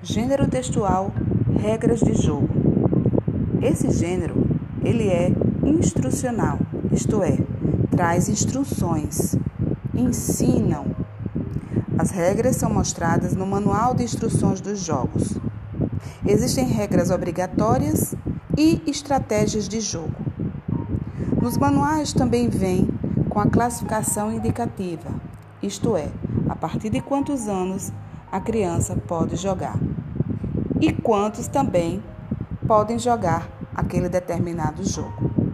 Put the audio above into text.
Gênero textual, regras de jogo. Esse gênero, ele é instrucional, isto é, traz instruções, ensinam. As regras são mostradas no Manual de Instruções dos Jogos. Existem regras obrigatórias e estratégias de jogo. Nos manuais também vem com a classificação indicativa, isto é, a partir de quantos anos a criança pode jogar e quantos também podem jogar aquele determinado jogo.